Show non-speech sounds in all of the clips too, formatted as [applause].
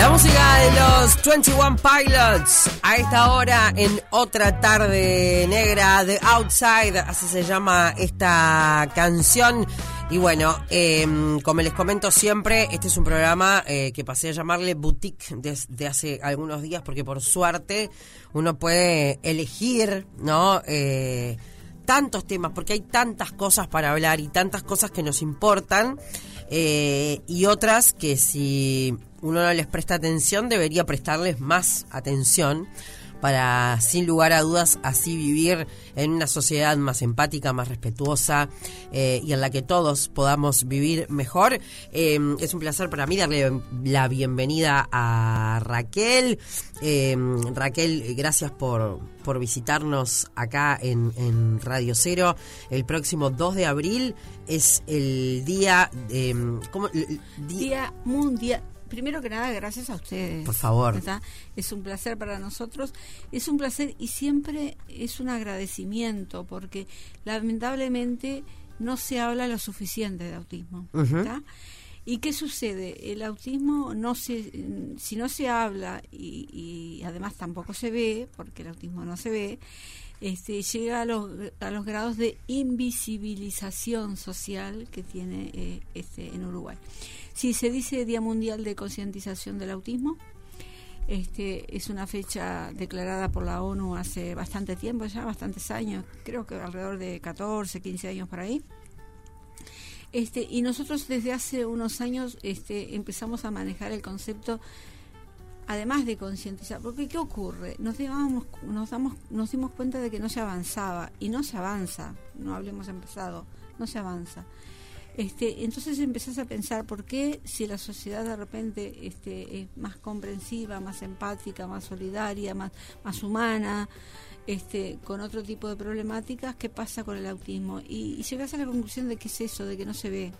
La música de los 21 Pilots a esta hora en otra tarde negra de Outside, así se llama esta canción. Y bueno, em, como les comento siempre, este es un programa eh, que pasé a llamarle boutique desde hace algunos días porque por suerte uno puede elegir, ¿no? Eh, tantos temas, porque hay tantas cosas para hablar y tantas cosas que nos importan eh, y otras que si uno no les presta atención debería prestarles más atención para, sin lugar a dudas, así vivir en una sociedad más empática, más respetuosa eh, y en la que todos podamos vivir mejor. Eh, es un placer para mí darle la bienvenida a Raquel. Eh, Raquel, gracias por, por visitarnos acá en, Radio Cero. El próximo 2 de abril es el día... ¿cómo? Día Mundial primero que nada, gracias a ustedes. Por favor. Es un placer para nosotros. Es un placer y siempre es un agradecimiento porque lamentablemente no se habla lo suficiente de autismo. ¿Y qué sucede? El autismo no se, si no se habla y, y, además tampoco se ve, porque el autismo no se ve, este, llega a los, a los grados de invisibilización social que tiene eh, este, en Uruguay. Sí, se dice Día Mundial de Concientización del Autismo. Este, es una fecha declarada por la ONU hace bastante tiempo, ya bastantes años, creo que alrededor de 14, 15 años por ahí. Este, y nosotros desde hace unos años este, empezamos a manejar el concepto además de concientizar, porque ¿qué ocurre? Nos, nos, damos, nos dimos cuenta de que no se avanzaba, y no se avanza, no hablemos empezado, no se avanza. Este, entonces empezás a pensar por qué si la sociedad de repente este, es más comprensiva, más empática, más solidaria, más, más humana, este, con otro tipo de problemáticas, ¿qué pasa con el autismo? Y, y llegas a la conclusión de que es eso, de que no se ve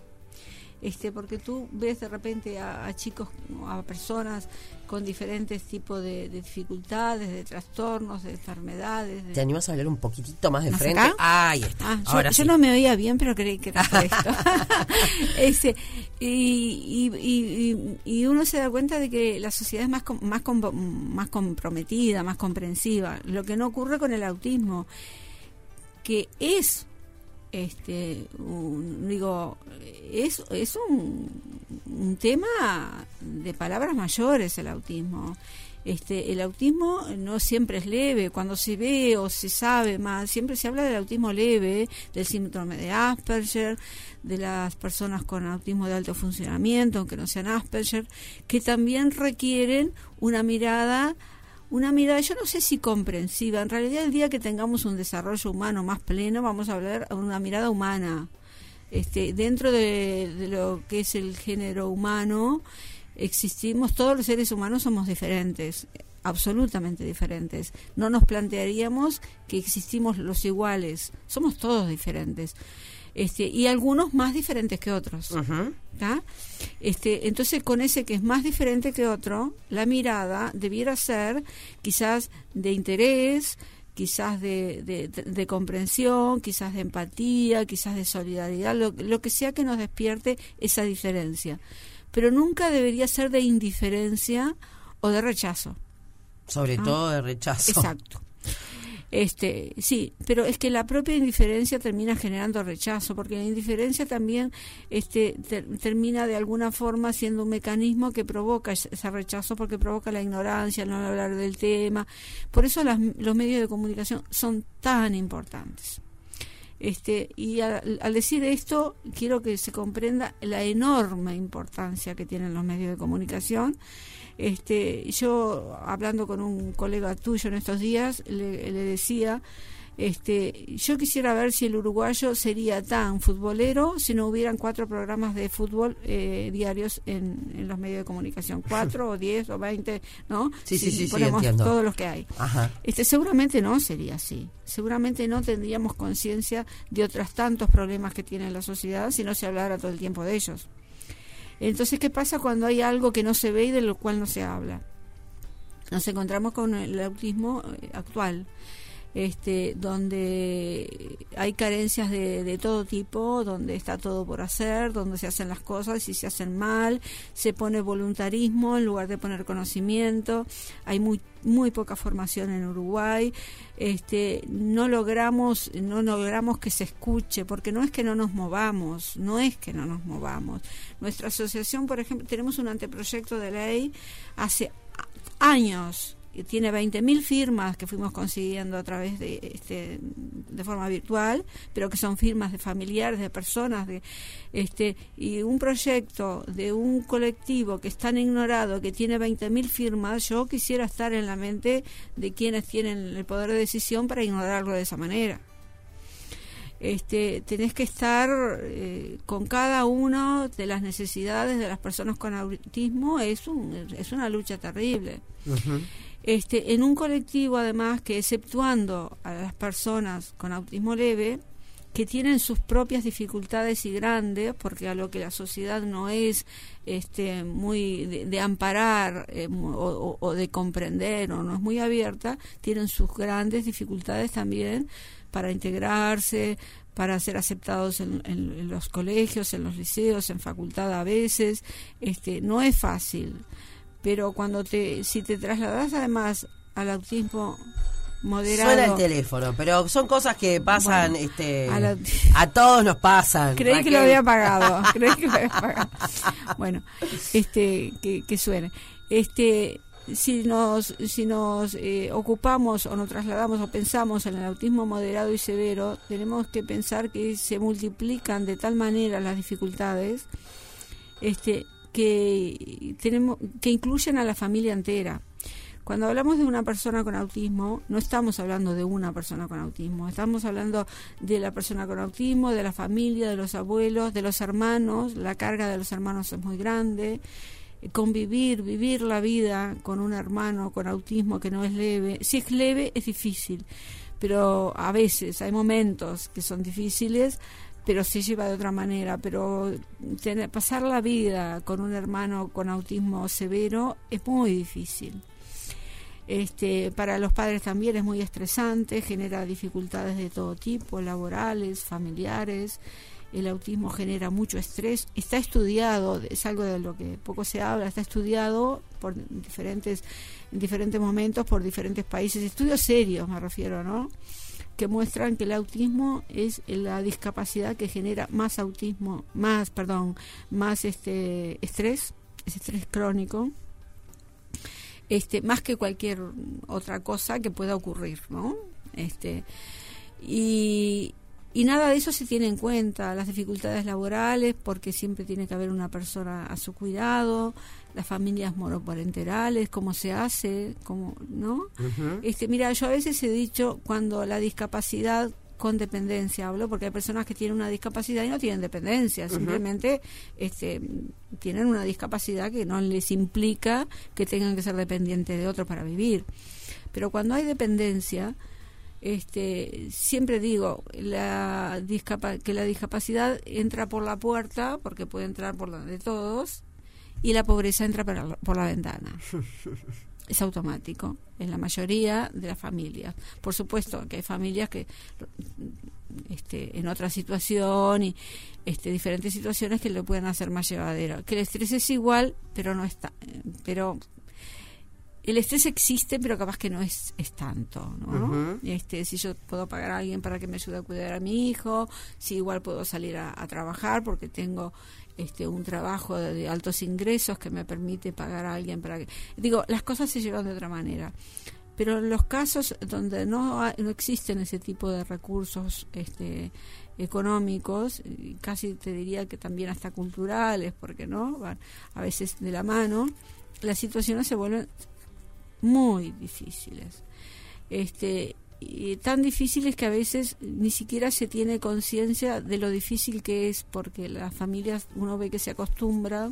este, porque tú ves de repente a, chicos, a personas con diferentes tipos de, dificultades, de trastornos, de enfermedades. ¿Te animas a hablar un poquitito más de frente? ahí está. Ah, yo, no me oía bien, pero creí que era por esto. [laughs] [laughs] Ese, y, y, y, uno se da cuenta de que la sociedad es más, más, más comprometida, más comprensiva, lo que no ocurre con el autismo, que es este digo es, es un, un, tema de palabras mayores el autismo. Este el autismo no siempre es leve. Cuando se ve o se sabe más siempre se habla del autismo leve del síndrome de Asperger de las personas con autismo de alto funcionamiento aunque no sean Asperger que también requieren una mirada una mirada, yo no sé si comprensiva, en realidad el día que tengamos un desarrollo humano más pleno vamos a hablar de una mirada humana. Este, dentro de, lo que es el género humano, existimos, todos los seres humanos somos diferentes, absolutamente diferentes. No nos plantearíamos que existimos los iguales, somos todos diferentes este, y algunos más diferentes que otros. este, entonces, con ese que es más diferente que otro, la mirada debiera ser quizás de interés, quizás de, de, comprensión, quizás de empatía, quizás de solidaridad, lo, lo que sea que nos despierte esa diferencia. Pero nunca debería ser de indiferencia o de rechazo. Sobre todo de rechazo. Exacto. Este, sí, pero es que la propia indiferencia termina generando rechazo, porque la indiferencia también este, termina de alguna forma siendo un mecanismo que provoca ese rechazo, porque provoca la ignorancia, no hablar del tema. Por eso los medios de comunicación son tan importantes. Este, y al, decir esto, quiero que se comprenda la enorme importancia que tienen los medios de comunicación este, yo, hablando con un colega tuyo en estos días, le, decía, este, yo quisiera ver si el uruguayo sería tan futbolero si no hubieran cuatro programas de fútbol eh, diarios en, los medios de comunicación, [laughs] cuatro o diez o veinte, ¿no? Sí, sí, sí, ponemos sí, todos los que hay. Este, seguramente no sería así. Seguramente no tendríamos conciencia de otros tantos problemas que tiene la sociedad si no se hablara todo el tiempo de ellos. Entonces, ¿qué pasa cuando hay algo que no se ve y de lo cual no se habla? Nos encontramos con el autismo eh, actual. Este, donde hay carencias de, de, todo tipo, donde está todo por hacer, donde se hacen las cosas y se hacen mal, se pone voluntarismo en lugar de poner conocimiento, hay muy muy poca formación en Uruguay, este, no logramos, no logramos que se escuche, porque no es que no nos movamos, no es que no nos movamos. Nuestra asociación, por ejemplo, tenemos un anteproyecto de ley hace años tiene 20.000 firmas que fuimos consiguiendo a través de este de forma virtual, pero que son firmas de familiares, de personas, de este y un proyecto de un colectivo que es tan ignorado, que tiene 20.000 firmas, yo quisiera estar en la mente de quienes tienen el poder de decisión para ignorarlo de esa manera. Este, tenés que estar eh, con cada una de las necesidades de las personas con autismo, es, un, es una lucha terrible este, en un colectivo además que exceptuando a las personas con autismo leve, que tienen sus propias dificultades y grandes, porque a lo que la sociedad no es este, muy de, amparar eh, o, de comprender o no es muy abierta, tienen sus grandes dificultades también para integrarse, para ser aceptados en, en, los colegios, en los liceos, en facultad a veces. Este, no es fácil pero cuando te si te trasladas además al autismo moderado suena el teléfono pero son cosas que pasan este a, todos nos pasan creí que lo había pagado [laughs] creí que lo había pagado. Bueno este que, que suene. Este si nos si nos eh, ocupamos o nos trasladamos o pensamos en el autismo moderado y severo tenemos que pensar que se multiplican de tal manera las dificultades este que tenemos que incluyen a la familia entera. Cuando hablamos de una persona con autismo, no estamos hablando de una persona con autismo, estamos hablando de la persona con autismo, de la familia, de los abuelos, de los hermanos, la carga de los hermanos es muy grande, convivir, vivir la vida con un hermano con autismo que no es leve, si es leve es difícil, pero a veces hay momentos que son difíciles, pero se lleva de otra manera. Pero tener, pasar la vida con un hermano con autismo severo es muy difícil. Este, para los padres también es muy estresante, genera dificultades de todo tipo, laborales, familiares. El autismo genera mucho estrés. Está estudiado, es algo de lo que poco se habla, está estudiado por diferentes, en diferentes momentos por diferentes países. Estudios serios me refiero, ¿no? Que muestran que el autismo es la discapacidad que genera más autismo, más, perdón, más este estrés, estrés crónico, este, más que cualquier otra cosa que pueda ocurrir, ¿no? Este, y, y nada de eso se tiene en cuenta, las dificultades laborales, porque siempre tiene que haber una persona a su cuidado, las familias monoparenterales, cómo se hace, cómo, ¿no? Este, mira, yo a veces he dicho cuando la discapacidad con dependencia hablo porque hay personas que tienen una discapacidad y no tienen dependencia, simplemente este, tienen una discapacidad que no les implica que tengan que ser dependientes de otro para vivir. Pero cuando hay dependencia, este, siempre digo la que la discapacidad entra por la puerta, porque puede entrar por la de todos, y la pobreza entra por la, por la ventana. [laughs] es automático en la mayoría de las familias. Por supuesto que hay familias que este, en otra situación y este, diferentes situaciones que lo pueden hacer más llevadero. Que el estrés es igual, pero no está, pero el estrés existe, pero capaz que no es, es tanto, ¿no? este, si yo puedo pagar a alguien para que me ayude a cuidar a mi hijo, si igual puedo salir a, trabajar porque tengo este, un trabajo de, altos ingresos que me permite pagar a alguien para que... Digo, las cosas se llevan de otra manera. Pero en los casos donde no, no existen ese tipo de recursos este, económicos, casi te diría que también hasta culturales, porque no, van a veces de la mano, las situaciones se vuelven muy difíciles. Este, y tan difíciles que a veces ni siquiera se tiene conciencia de lo difícil que es, porque las familias uno ve que se acostumbra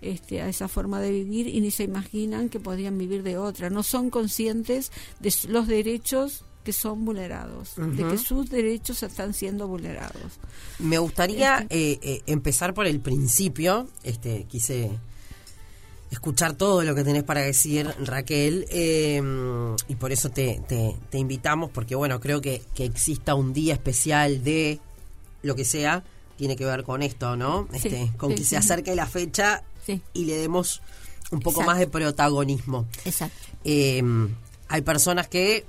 este, a esa forma de vivir y ni se imaginan que podrían vivir de otra. No son conscientes de los derechos que son vulnerados, de que sus derechos están siendo vulnerados. Me gustaría este eh, eh, empezar por el principio, este, quise escuchar todo lo que tenés para decir, Raquel, eh, y por eso te, te, te, invitamos, porque bueno, creo que, que exista un día especial de lo que sea, tiene que ver con esto, ¿no? Sí, este, con sí, que sí. se acerque la fecha y le demos un poco Exacto. más de protagonismo. Exacto. Eh, hay personas que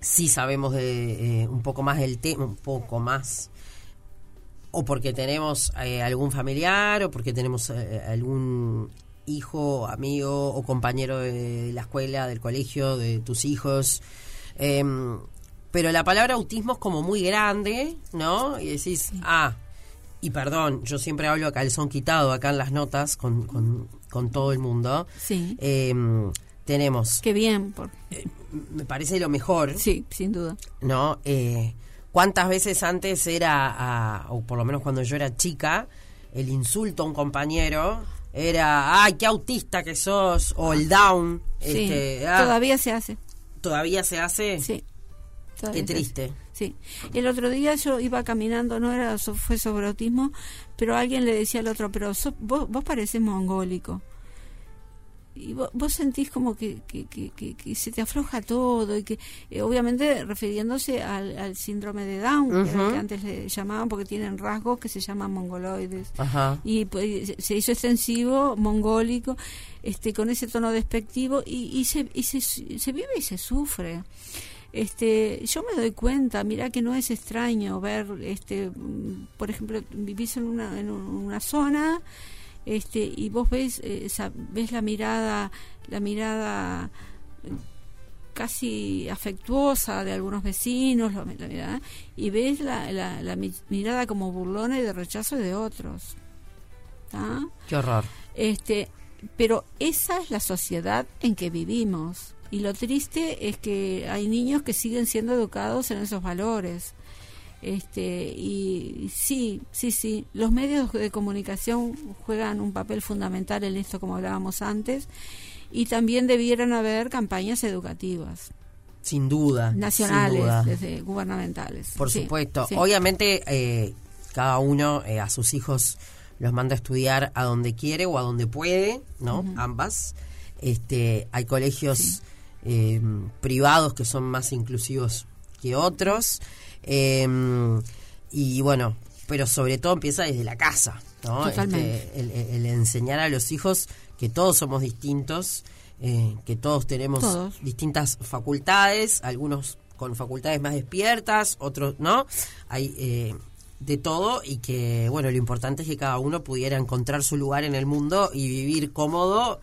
sí sabemos de eh, un poco más del tema, un poco más, o porque tenemos eh, algún familiar, o porque tenemos eh, algún hijo, amigo o compañero de la escuela, del colegio, de tus hijos. Eh, pero la palabra autismo es como muy grande, ¿no? Y decís, ah, y perdón, yo siempre hablo a calzón quitado acá en las notas con, con, con todo el mundo. Sí. Eh, tenemos, Qué bien. Por... me parece lo mejor, Sí, sin duda. ¿no? Eh, ¿Cuántas veces antes era, o por lo menos cuando yo era chica, el insulto a un compañero era, ay, qué autista que sos, o el down, Sí. este, ah, Todavía se hace. todavía se hace, Sí. qué triste. Sí. El otro día yo iba caminando, no era fue sobre autismo, pero alguien le decía al otro, pero so- vos, vos pareces mongólico. Y vos, vos sentís como que, que, que, que- que se te afloja todo y que, eh, obviamente, refiriéndose al, al síndrome de Down, que antes le llamaban porque tienen rasgos que se llaman mongoloides. Y pues, se hizo extensivo, mongólico, este, con ese tono despectivo y, y, se, y se, se vive y se sufre. Este, yo me doy cuenta, mira que no es extraño ver, este, mm, por ejemplo, vivís en una, en un- una zona, este, y vos ves, eh, esa- ves la mirada, la mirada eh, casi afectuosa de algunos vecinos, la, la mirada, y ves la, la, la mi- mirada como burlona y de rechazo de otros. ¿tá? Qué horror. Este, pero esa es la sociedad en que vivimos. Y lo triste es que hay niños que siguen siendo educados en esos valores. Este, y sí, sí, sí, los medios de comunicación juegan un papel fundamental en esto, como hablábamos antes, y también debieran haber campañas educativas, Sin duda. sin nacionales, duda. desde gubernamentales. Por Sí, supuesto. sí. Obviamente, eh, cada uno eh, a sus hijos los manda a estudiar a donde quiere o a donde puede, ¿no? Ambas. Este, hay colegios eh, privados que son más inclusivos que otros. Eh, y bueno, pero sobre todo empieza desde la casa, ¿no? Totalmente. Este, el, enseñar a los hijos que todos somos distintos, eh, que todos tenemos Todos. distintas facultades, algunos con facultades más despiertas, otros no. Hay eh, de todo y que, bueno, lo importante es que cada uno pudiera encontrar su lugar en el mundo y vivir cómodo,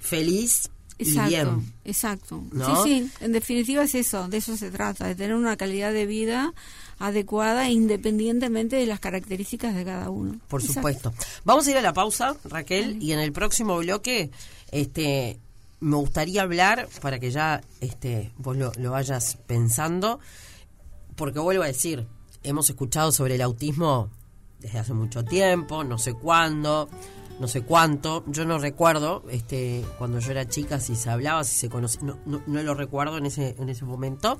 feliz Exacto, bien. exacto. ¿No? Sí, sí, en definitiva es eso, de eso se trata, de tener una calidad de vida adecuada independientemente de las características de cada uno. Por Exacto. supuesto. Vamos a ir a la pausa, Raquel, y en el próximo bloque este me gustaría hablar para que ya este vos lo, lo vayas pensando, porque vuelvo a decir, hemos escuchado sobre el autismo desde hace mucho tiempo, no sé cuándo, no sé cuánto, yo no recuerdo este cuando yo era chica si se hablaba, si se conocía, no, no, no lo recuerdo en ese en ese momento,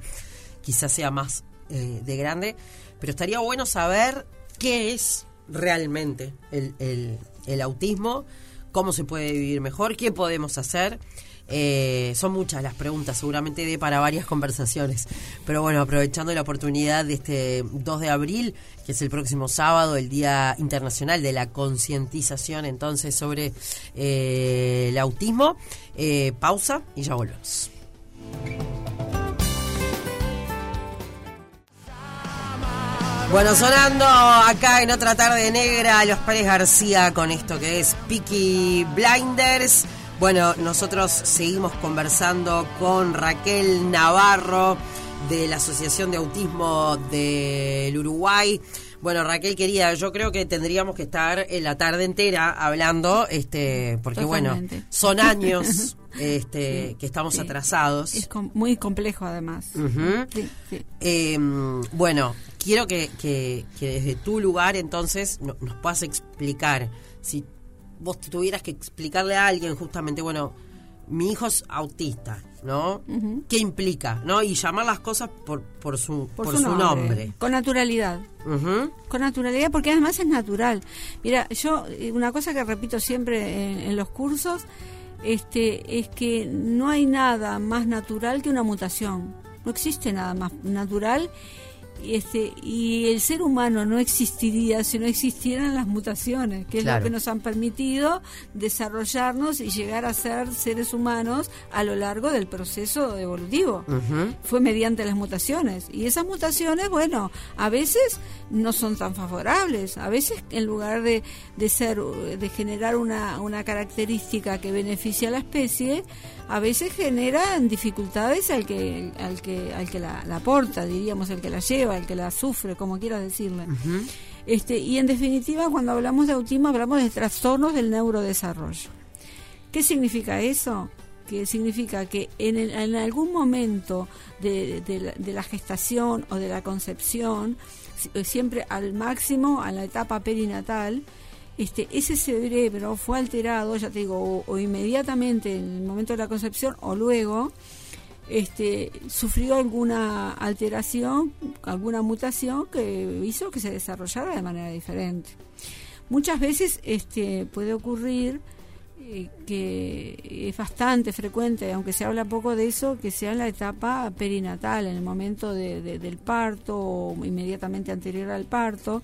quizás sea más eh, de grande, pero estaría bueno saber qué es realmente el, el- autismo, cómo se puede vivir mejor, qué podemos hacer. Eh, son muchas las preguntas, seguramente de para varias [laughs] conversaciones. Pero bueno, aprovechando la oportunidad de este 2 de abril, que es el próximo sábado, el Día Internacional de la Concientización entonces sobre eh, el autismo, eh, pausa y ya volvemos. Bueno, sonando acá en otra tarde negra, Los Pérez García con esto que es Peaky Blinders. Bueno, nosotros seguimos conversando con Raquel Navarro de la Asociación de Autismo del Uruguay. Bueno, Raquel querida, yo creo que tendríamos que estar en la tarde entera hablando, este, porque Totalmente. bueno, son años [laughs] este, Sí, que estamos sí. atrasados. Es com- muy complejo además. Sí. Eh, bueno, quiero que, que- que desde tu lugar entonces no- nos puedas explicar, si vos tuvieras que explicarle a alguien justamente, bueno, mi hijo es autista, ¿no? ¿Qué implica? ¿No? Y llamar las cosas por, por su, por, su, nombre. Con naturalidad. Con naturalidad, porque además es natural. Mira, yo, eh, una cosa que repito siempre en, los cursos, este, es que no hay nada más natural que una mutación. No existe nada más natural este, y el ser humano no existiría si no existieran las mutaciones, que es lo que nos han permitido desarrollarnos y llegar a ser seres humanos a lo largo del proceso evolutivo. Fue mediante las mutaciones. Y esas mutaciones, bueno, a veces no son tan favorables. A veces, en lugar de, de ser, de generar una, una característica que beneficie a la especie, a veces generan dificultades al que, al que, al que la, aporta, diríamos, el que la lleva, el que la sufre, como quieras decirle. este, y en definitiva, cuando hablamos de autismo, hablamos de trastornos del neurodesarrollo. ¿Qué significa eso? que significa que en, en algún momento de, de, la, gestación o de la concepción, siempre al máximo, a la etapa perinatal, este, ese cerebro fue alterado, ya te digo, o, inmediatamente en el momento de la concepción o luego, este, sufrió alguna alteración, alguna mutación que hizo que se desarrollara de manera diferente. Muchas veces este, puede ocurrir eh, que es bastante frecuente, aunque se habla poco de eso, que sea en la etapa perinatal, en el momento del parto o inmediatamente anterior al parto,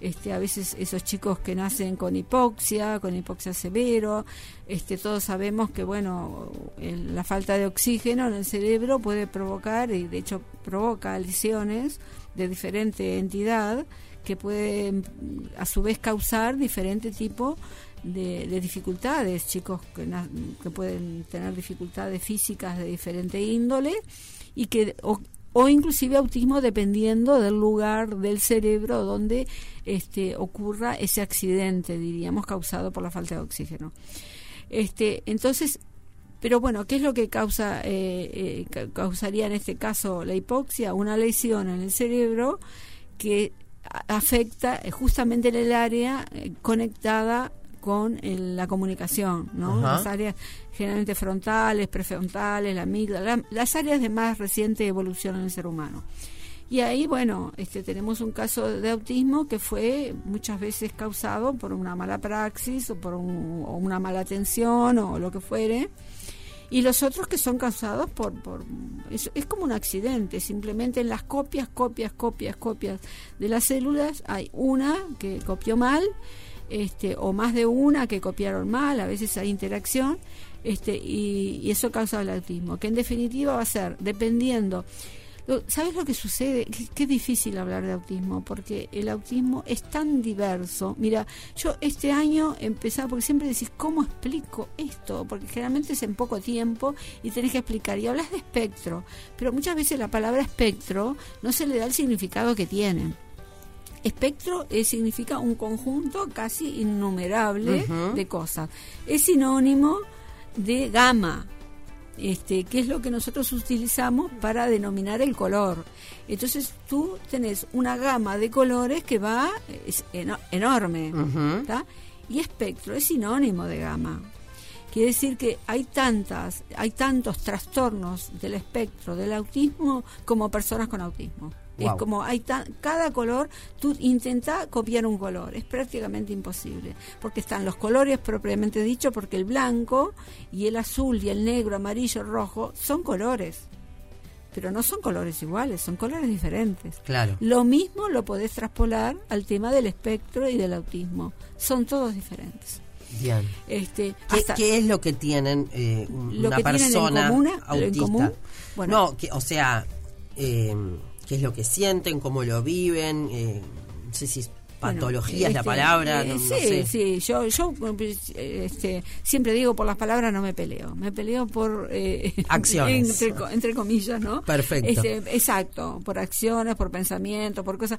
este, a veces esos chicos que nacen con hipoxia, con hipoxia severo, este, todos sabemos que bueno, la falta de oxígeno en el cerebro puede provocar, y de hecho provoca lesiones de diferente entidad que pueden a su vez causar diferente tipo de, dificultades, chicos que, que pueden tener dificultades físicas de diferente índole y que o inclusive autismo dependiendo del lugar del cerebro donde este, ocurra ese accidente, diríamos, causado por la falta de oxígeno. Este, entonces, pero bueno, ¿qué es lo que causa, eh, eh, causaría en este caso la hipoxia? Una lesión en el cerebro que afecta justamente en el área eh, conectada con la comunicación, ¿no? Las áreas generalmente frontales, prefrontales, la amígdala, las áreas de más reciente evolución en el ser humano. Y ahí, bueno, este, tenemos un caso de autismo que fue muchas veces causado por una mala praxis o por una mala atención o lo que fuere. Y los otros que son causados por... por es, es como un accidente, simplemente en las copias, copias, copias, copias de las células hay una que copió mal este, o más de una que copiaron mal, a veces hay interacción, este, y, eso causa el autismo, que en definitiva va a ser, dependiendo, ¿sabes lo que sucede? Qué, difícil hablar de autismo, porque el autismo es tan diverso. Mira, yo este año empezaba, porque siempre decís, ¿cómo explico esto? Porque generalmente es en poco tiempo y tenés que explicar, y hablas de espectro, pero muchas veces la palabra espectro no se le da el significado que tiene. Espectro significa un conjunto casi innumerable de cosas. Es sinónimo de gama, este, que es lo que nosotros utilizamos para denominar el color. Entonces tú tenés una gama de colores que va es enorme, y espectro es sinónimo de gama. Quiere decir que hay tantas, hay tantos trastornos del espectro del autismo como personas con autismo. Es como hay cada color, tú intenta copiar un color, es prácticamente imposible, porque están los colores propiamente dicho, porque el blanco y el azul y el negro, amarillo, rojo son colores. Pero no son colores iguales, son colores diferentes. Claro. Lo mismo lo podés traspolar al tema del espectro y del autismo. Son todos diferentes. Bien. Este, ¿Qué, es lo que tienen eh, una persona autista? Bueno, no, o sea, eh, qué es lo que sienten, cómo lo viven, eh, no sé si patología es la este, palabra. Eh, sí, sí, yo, yo este, siempre digo por las palabras no me peleo, me peleo por eh, [laughs] acciones. entre, comillas, ¿no? Perfecto. Este, exacto, por acciones, por pensamientos, por cosas.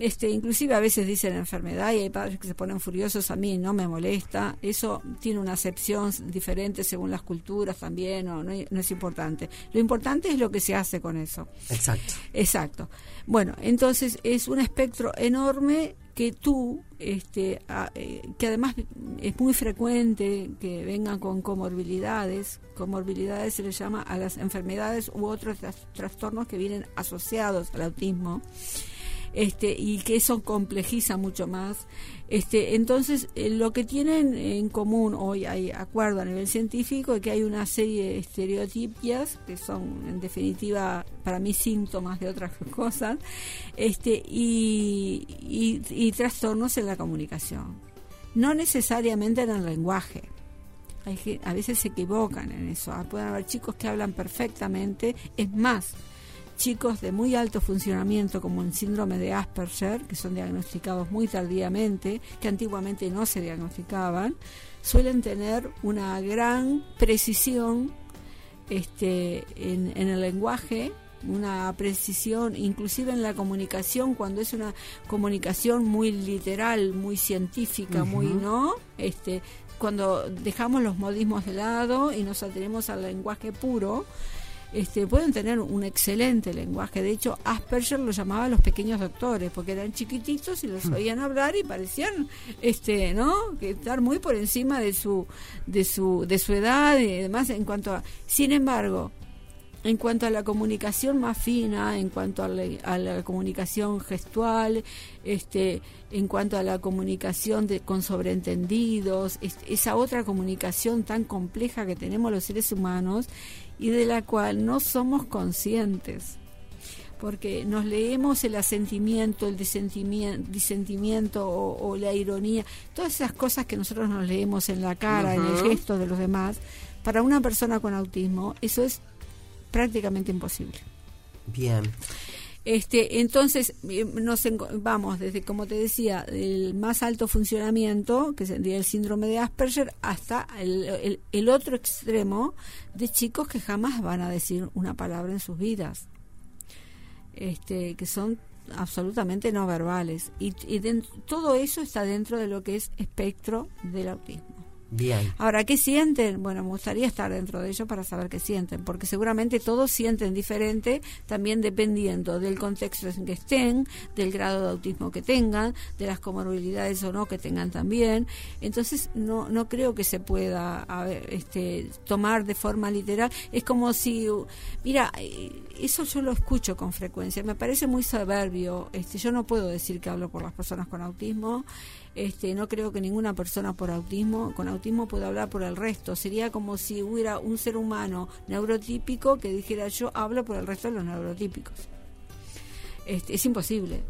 Este, inclusive a veces dicen enfermedad y hay padres que se ponen furiosos, a mí no me molesta, eso tiene una acepción diferente según las culturas también, o no, no es importante. Lo importante es lo que se hace con eso. Exacto. Exacto. Bueno, entonces es un espectro enorme que tú, este, eh, que además es muy frecuente que vengan con comorbilidades, comorbilidades se le llama a las enfermedades u otros trastornos que vienen asociados al autismo este, y que eso complejiza mucho más. Este, entonces, eh, lo que tienen en común hoy, hay acuerdo a nivel científico, es que hay una serie de estereotipias, que son en definitiva para mí síntomas de otras [laughs] cosas, este, y, y, trastornos en la comunicación. No necesariamente en el lenguaje. Hay, a veces se equivocan en eso. Ah, pueden haber chicos que hablan perfectamente. Es más, chicos de muy alto funcionamiento como el síndrome de Asperger, que son diagnosticados muy tardíamente, que antiguamente no se diagnosticaban, suelen tener una gran precisión este, en, el lenguaje, una precisión inclusive en la comunicación cuando es una comunicación muy literal, muy científica, muy no, este, cuando dejamos los modismos de lado y nos atenemos al lenguaje puro, este, pueden tener un excelente lenguaje. De hecho, Asperger lo llamaba los pequeños doctores, porque eran chiquititos y los mm. oían hablar y parecían, este, ¿no? Que estar muy por encima de su, de su, de su edad y demás. En cuanto a, sin embargo, en cuanto a la comunicación más fina, en cuanto a la, comunicación gestual, este, en cuanto a la comunicación de, con sobreentendidos, esa otra comunicación tan compleja que tenemos los seres humanos y de la cual no somos conscientes. Porque nos leemos el asentimiento, el disentimiento, o, la ironía, todas esas cosas que nosotros nos leemos en la cara, en el gesto de los demás, para una persona con autismo eso es prácticamente imposible. Bien. Este, entonces, eh, nos vamos desde, como te decía, el más alto funcionamiento, que sería el síndrome de Asperger, hasta el, el, otro extremo de chicos que jamás van a decir una palabra en sus vidas, este, que son absolutamente no verbales. Y, y todo eso está dentro de lo que es espectro del autismo. Bien. Ahora, ¿qué sienten? Bueno, me gustaría estar dentro de ellos para saber qué sienten, porque seguramente todos sienten diferente, también dependiendo del contexto en que estén, del grado de autismo que tengan, de las comorbilidades o no que tengan también. Entonces, no, no creo que se pueda este, tomar de forma literal. Es como si, mira, eh, eso yo lo escucho con frecuencia, me parece muy soberbio. Este, yo no puedo decir que hablo por las personas con autismo. Este, no creo que ninguna persona por autismo, con autismo pueda hablar por el resto. Sería como si hubiera un ser humano neurotípico que dijera yo hablo por el resto de los neurotípicos. Este, es imposible.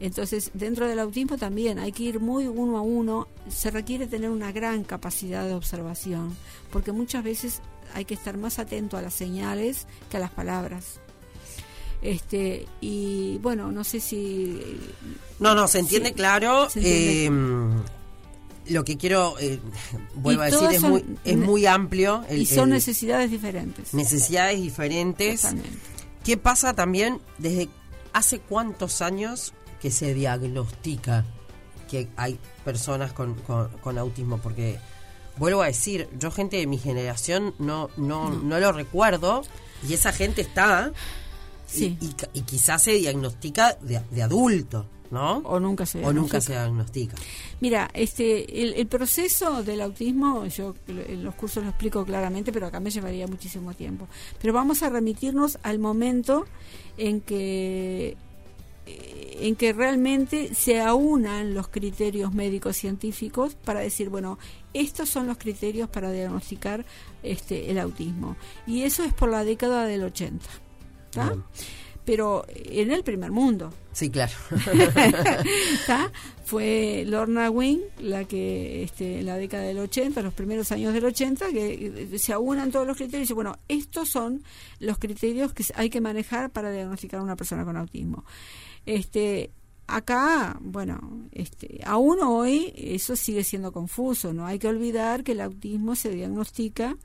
Entonces, dentro del autismo también hay que ir muy uno a uno. Se requiere tener una gran capacidad de observación, porque muchas veces hay que estar más atento a las señales que a las palabras. Este, y bueno, no sé si... No, no, se entiende claro. Eh, lo que quiero, eh, vuelvo a decir, es muy, es muy amplio. y son necesidades diferentes. Necesidades diferentes. ¿Qué pasa también desde hace cuántos años que se diagnostica que hay personas con, con, autismo? Porque, vuelvo a decir, yo gente de mi generación no, no, no. no lo recuerdo y esa gente está y, quizás se diagnostica de, adulto. ¿no? O nunca se diagnostica. O nunca se diagnostica. Mira, este, el, proceso del autismo, yo en los cursos lo explico claramente, pero acá me llevaría muchísimo tiempo. Pero vamos a remitirnos al momento en que en que realmente se aunan los criterios médicos científicos para decir, bueno, estos son los criterios para diagnosticar este el autismo. Y eso es por la década del 80 pero en el primer mundo. Sí, claro. [laughs] Fue Lorna Wing la que este, en la década del 80, los primeros años del 80, que eh, se aunan todos los criterios y bueno, estos son los criterios que hay que manejar para diagnosticar a una persona con autismo. Este, acá, bueno, este, aún hoy eso sigue siendo confuso, no hay que olvidar que el autismo se diagnostica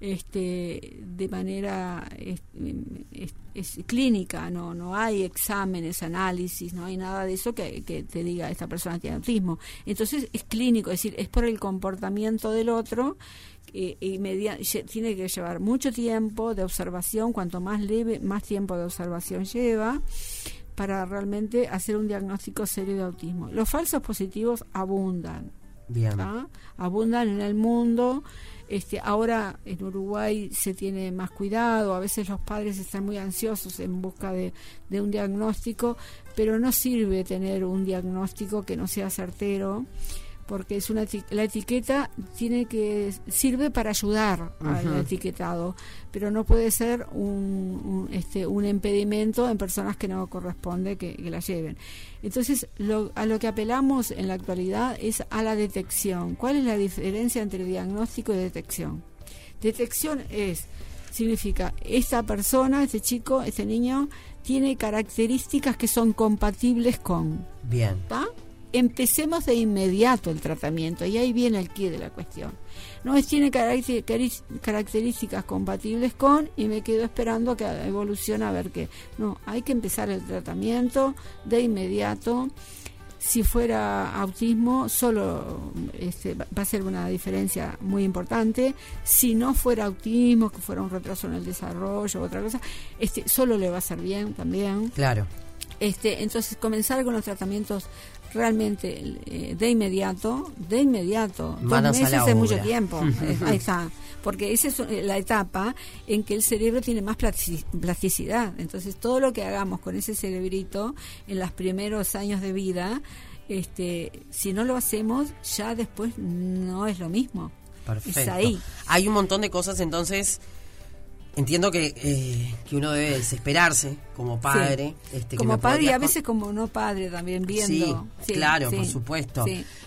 este, de manera es, clínica, no, no hay exámenes, análisis, no hay nada de eso que, te diga esta persona tiene autismo. Entonces es clínico, es decir, es por el comportamiento del otro eh, y tiene que llevar mucho tiempo de observación, cuanto más leve, más tiempo de observación lleva para realmente hacer un diagnóstico serio de autismo. Los falsos positivos abundan. Abundan en el mundo. Este, ahora en Uruguay se tiene más cuidado, a veces los padres están muy ansiosos en busca de, de un diagnóstico, pero no sirve tener un diagnóstico que no sea certero porque es una la etiqueta tiene que sirve para ayudar al etiquetado pero no puede ser un, este un impedimento en personas que no corresponde que, la lleven. Entonces lo, a lo que apelamos en la actualidad es a la detección. Cuál es la diferencia entre diagnóstico y detección detección es significa esta persona este chico este niño tiene características que son compatibles con bien empecemos de inmediato el tratamiento y ahí viene el quid de la cuestión. No es tiene características compatibles con y me quedo esperando que evolucione a ver qué. No, hay que empezar el tratamiento de inmediato. Si fuera autismo, solo este, va a ser una diferencia muy importante. Si no fuera autismo, que fuera un retraso en el desarrollo, otra cosa, este, solo le va a hacer bien también. Claro. Este, entonces comenzar con los tratamientos realmente eh, de inmediato, de inmediato, dos meses es mucho tiempo, [laughs] eh, ahí está, porque esa es eh, la etapa en que el cerebro tiene más plasticidad, entonces todo lo que hagamos con ese cerebrito en los primeros años de vida, este, si no lo hacemos, ya después no es lo mismo. Perfecto. Es ahí. Hay un montón de cosas entonces entiendo que, eh, que uno debe desesperarse como padre. Este, como padre y a veces como no padre también viendo. Sí, claro, por supuesto.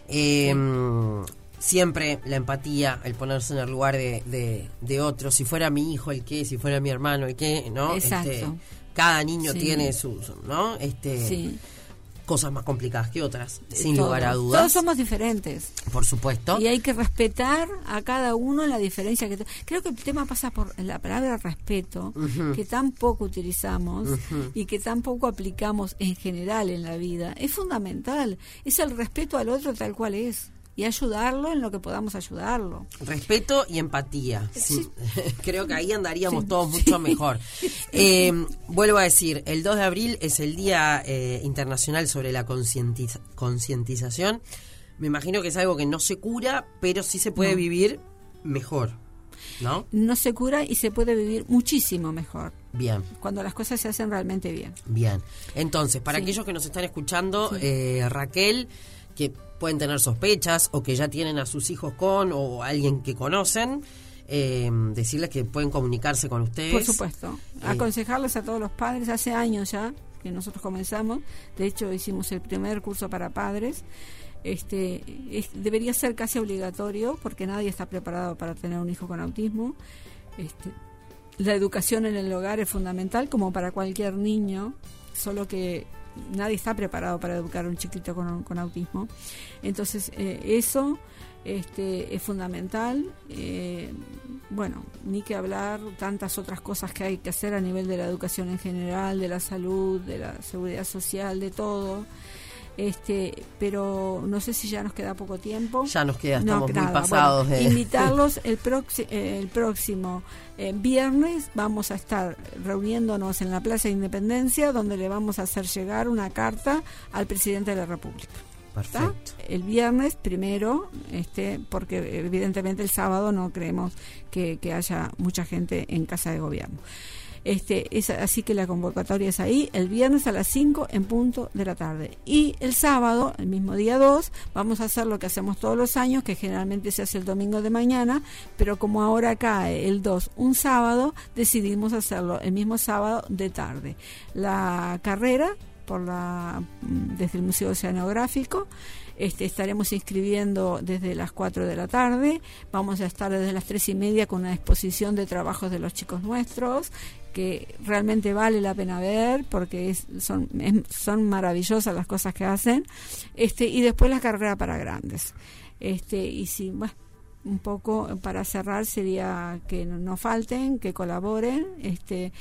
Em, siempre la empatía, el ponerse en el lugar de, de, otro. Si fuera mi hijo el qué, si fuera mi hermano el qué, ¿no? Exacto. Este, cada niño tiene su, ¿no? Este, cosas más complicadas que otras, sin lugar a dudas. Todos somos diferentes. Por supuesto. Y hay que respetar a cada uno la diferencia que... Creo que el tema pasa por la palabra respeto, que tan poco utilizamos y que tan poco aplicamos en general en la vida. Es fundamental. Es el respeto al otro tal cual es y ayudarlo en lo que podamos ayudarlo. Respeto y empatía. [laughs] Creo que ahí andaríamos todos mucho mejor. [laughs] Eh, vuelvo a decir, el 2 de abril es el Día eh, Internacional sobre la Concientización. Me imagino que es algo que no se cura, pero sí se puede vivir mejor. ¿No? No se cura y se puede vivir muchísimo mejor. Bien. Cuando las cosas se hacen realmente bien. Bien. Entonces, para aquellos que nos están escuchando, eh, Raquel, que pueden tener sospechas o que ya tienen a sus hijos con o alguien que conocen, eh, decirles que pueden comunicarse con ustedes. Por supuesto. Eh, Aconsejarles a todos los padres, hace años ya que nosotros comenzamos, de hecho hicimos el primer curso para padres. Este, debería ser casi obligatorio porque nadie está preparado para tener un hijo con autismo. Este, la educación en el hogar es fundamental como para cualquier niño, solo que nadie está preparado para educar a un chiquito con, autismo. Entonces, eh, eso este, es fundamental. Eh, bueno, ni que hablar tantas otras cosas que hay que hacer a nivel de la educación en general, de la salud, de la seguridad social, de todo este pero no sé si ya nos queda poco tiempo. Ya nos queda estamos muy pasados invitarlos el, [laughs] eh, el próximo eh, viernes. Vamos a estar reuniéndonos en la Plaza de Independencia donde le vamos a hacer llegar una carta al presidente de la República. Perfecto. El viernes primero, este, porque evidentemente el sábado no creemos que, que haya mucha gente en casa de gobierno. Este, es, así que la convocatoria es ahí, el viernes a las 5 en punto de la tarde. Y el sábado, el mismo día 2, vamos a hacer lo que hacemos todos los años, que generalmente se hace el domingo de mañana, pero como ahora cae el 2 un sábado, decidimos hacerlo el mismo sábado de tarde. La carrera por la, mm, desde el Museo Oceanográfico este, estaremos inscribiendo desde las 4 de la tarde, vamos a estar desde las 3 y media con una exposición de trabajos de los chicos nuestros que realmente vale la pena ver porque son, son maravillosas las cosas que hacen este y después la carrera para grandes este y si bueno un poco para cerrar sería que no falten, que colaboren, este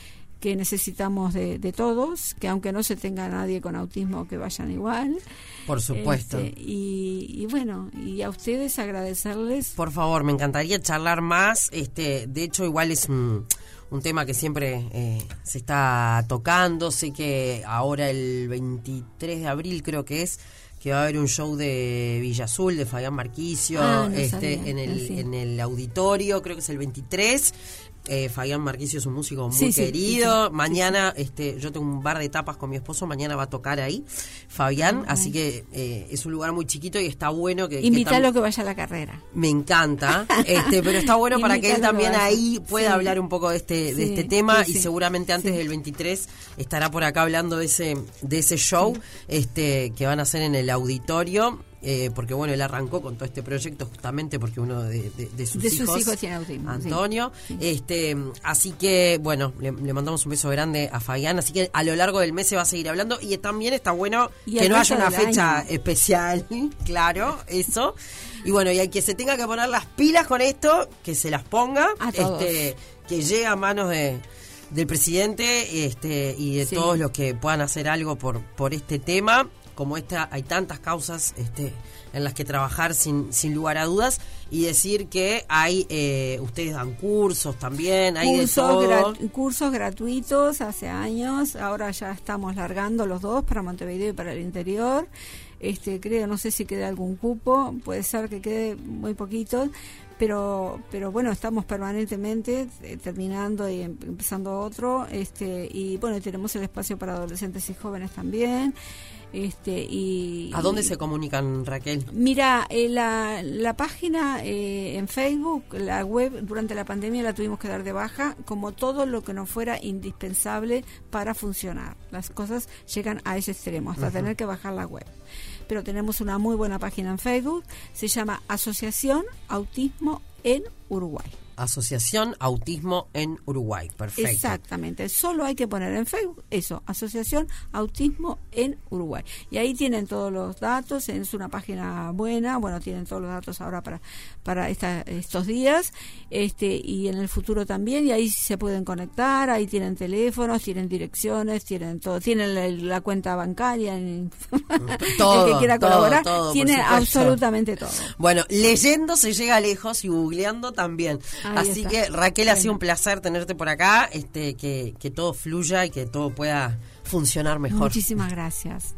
que necesitamos de, todos, que aunque no se tenga nadie con autismo, que vayan igual. Por supuesto. Este, y, bueno, y a ustedes agradecerles. Por favor, me encantaría charlar más. Este, de hecho, igual es un, tema que siempre eh, se está tocando. Sé que ahora el 23 de abril creo que es que va a haber un show de Villa Azul, de Fabián Marquicio, ah, este, en, el, en el auditorio, creo que es el 23. Eh, Fabián Marquicio es un músico muy querido. mañana, este, yo tengo un bar de tapas con mi esposo. Mañana va a tocar ahí, Fabián. Ah, así que eh, es un lugar muy chiquito y está bueno que. Invítalo que, vaya a la carrera. Me encanta, [laughs] este, pero está bueno para que él también ahí pueda hablar un poco de este, de este tema y seguramente antes del 23 estará por acá hablando de ese, de ese show este, que van a hacer en el auditorio. Eh, porque bueno, él arrancó con todo este proyecto justamente porque uno de, sus, hijos, tiene autismo. Antonio. Este, así que bueno, le, mandamos un beso grande a Fabián. Así que a lo largo del mes se va a seguir hablando y también está bueno que no haya una fecha especial, [laughs] claro, eso. Y bueno, y hay que se tenga que poner las pilas con esto, que se las ponga, este, que llegue a manos de del presidente este, y de todos los que puedan hacer algo por, por este tema como esta hay tantas causas este, en las que trabajar sin, sin lugar a dudas y decir que hay eh, ustedes dan cursos también hay cursos, cursos gratuitos hace años ahora ya estamos largando los dos para Montevideo y para el interior. Este creo no sé si queda algún cupo puede ser que quede muy poquito pero pero bueno estamos permanentemente eh, terminando y em, empezando otro este y bueno tenemos el espacio para adolescentes y jóvenes también este, y, ¿A dónde se comunican, Raquel? Mira, eh, la, la, página eh, en Facebook, la web, durante la pandemia la tuvimos que dar de baja, como todo lo que no fuera indispensable para funcionar. Las cosas llegan a ese extremo, hasta tener que bajar la web. Pero tenemos una muy buena página en Facebook, se llama Asociación Autismo en Uruguay. Asociación Autismo en Uruguay. Perfecto. Exactamente. Solo hay que poner en Facebook eso, Asociación Autismo en Uruguay. Y ahí tienen todos los datos. Es una página buena. Bueno, tienen todos los datos ahora para para estos días. Este y en el futuro también. Y ahí se pueden conectar. Ahí tienen teléfonos, tienen direcciones, tienen todo. Tienen la, cuenta bancaria. En, todo, [laughs] el que quiera colaborar. tiene absolutamente todo. Bueno, leyendo se llega lejos y googleando también. Así que Raquel, ha sido un placer tenerte por acá, este, que, que todo fluya y que todo pueda funcionar mejor. Muchísimas gracias.